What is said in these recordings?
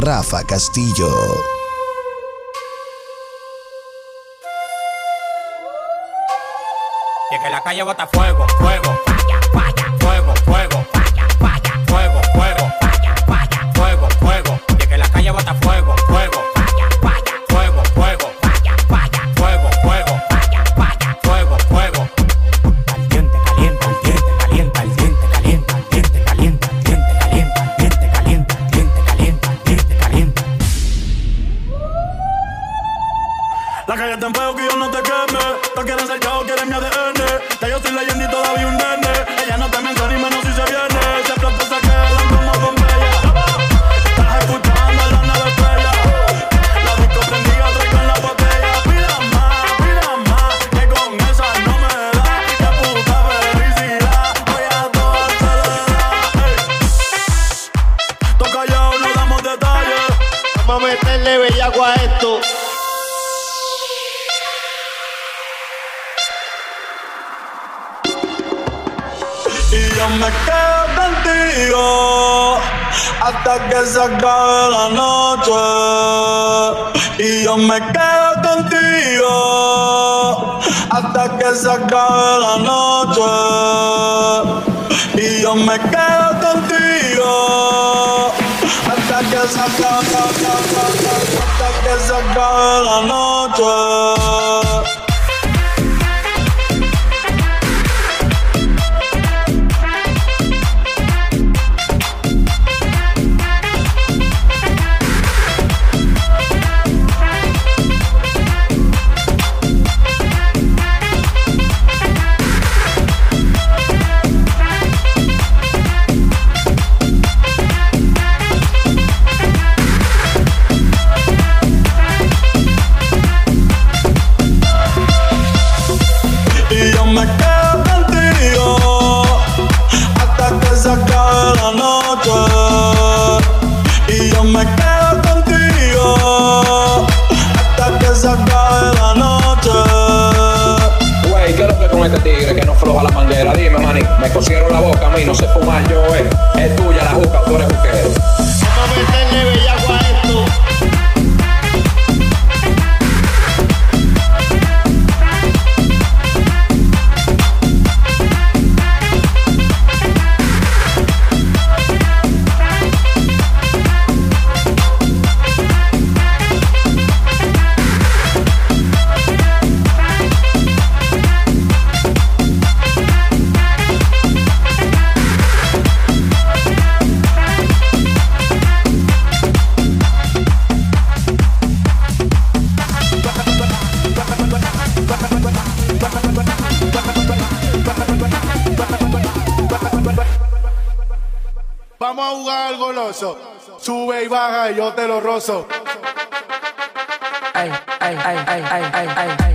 Rafa Castillo. Y es que la calle bota fuego, fuego, La calle está en fuego que yo no te queme. No quieren ser chavo, quieren mi ADN. Ya yo soy leyenda y todavía un nene. Ella no te menciona ni menos si se viene. Hasta que se acabe la noche. Y yo me quedo contigo hasta que se acabe la noche. Y yo me quedo contigo hasta que se acabe, hasta que se acabe la noche. Con este tigre que no floja la manguera? Dime, maní, me cosieron la boca a mí, no sé fumar yo, eh. Es tuya la juca, tú eres buquero. Jugar goloso. Sube y baja y yo te lo rozo. Ay, ay, ay, ay, ay, ay, ay, ay.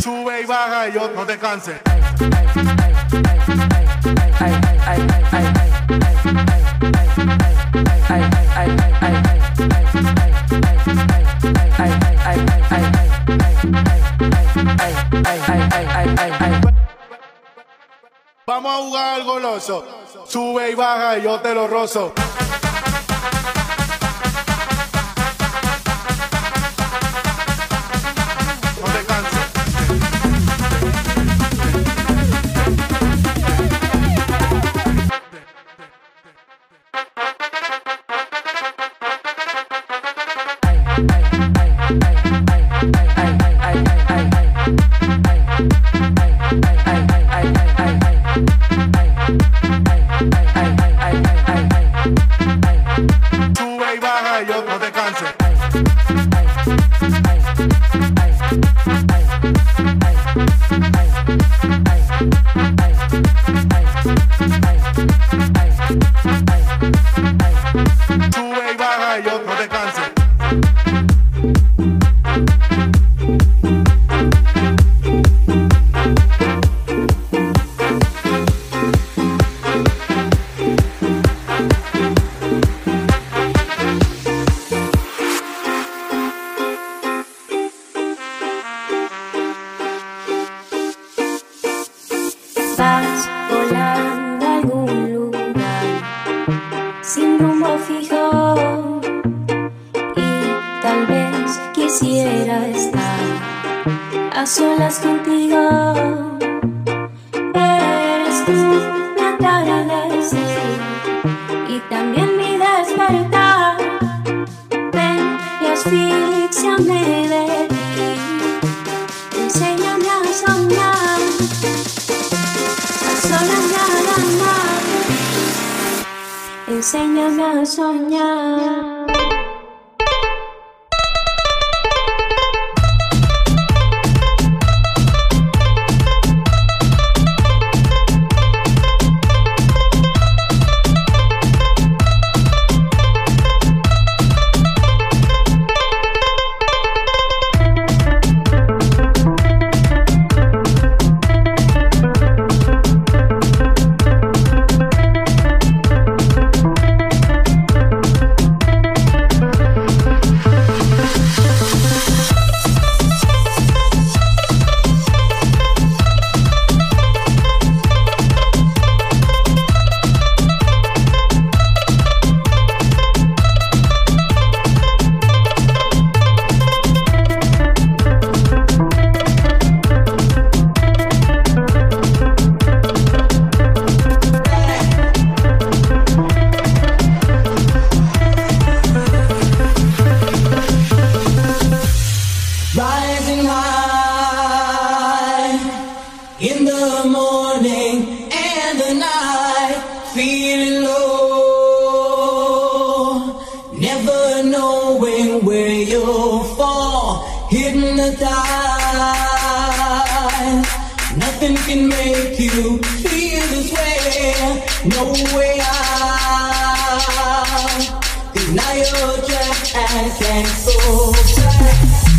Sube y baja y yo no te jugar al goloso. Sube y baja y yo te lo rozo. Estás volando a algún lugar sin rumbo fijo y tal vez quisiera estar a solas contigo. Eres tú mi atardecer y también mi despertar. Ven y asfixiame de sayang asanya I can't hold.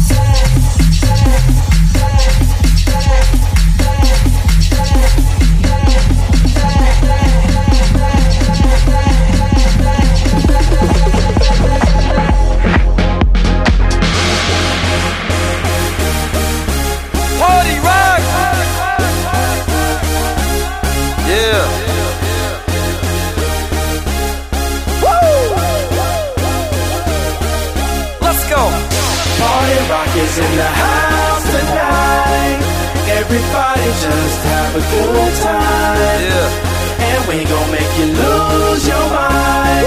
Yeah. We gon' make you lose your mind.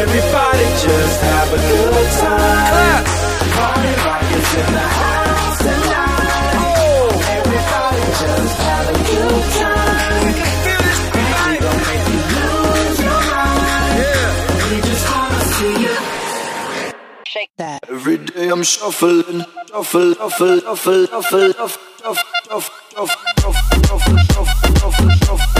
Everybody just have a good time. Clap. Party rock is in the house tonight. Everybody just have a good time. Feel this And we gon' make you lose your mind. Yeah. We just wanna see you. Every day I'm shuffling, shuffle, shuffle, shuffle, shuffle, shuffle, shuffle, shuffle, shuffle, shuffle, shuffle, shuffle, shuffle,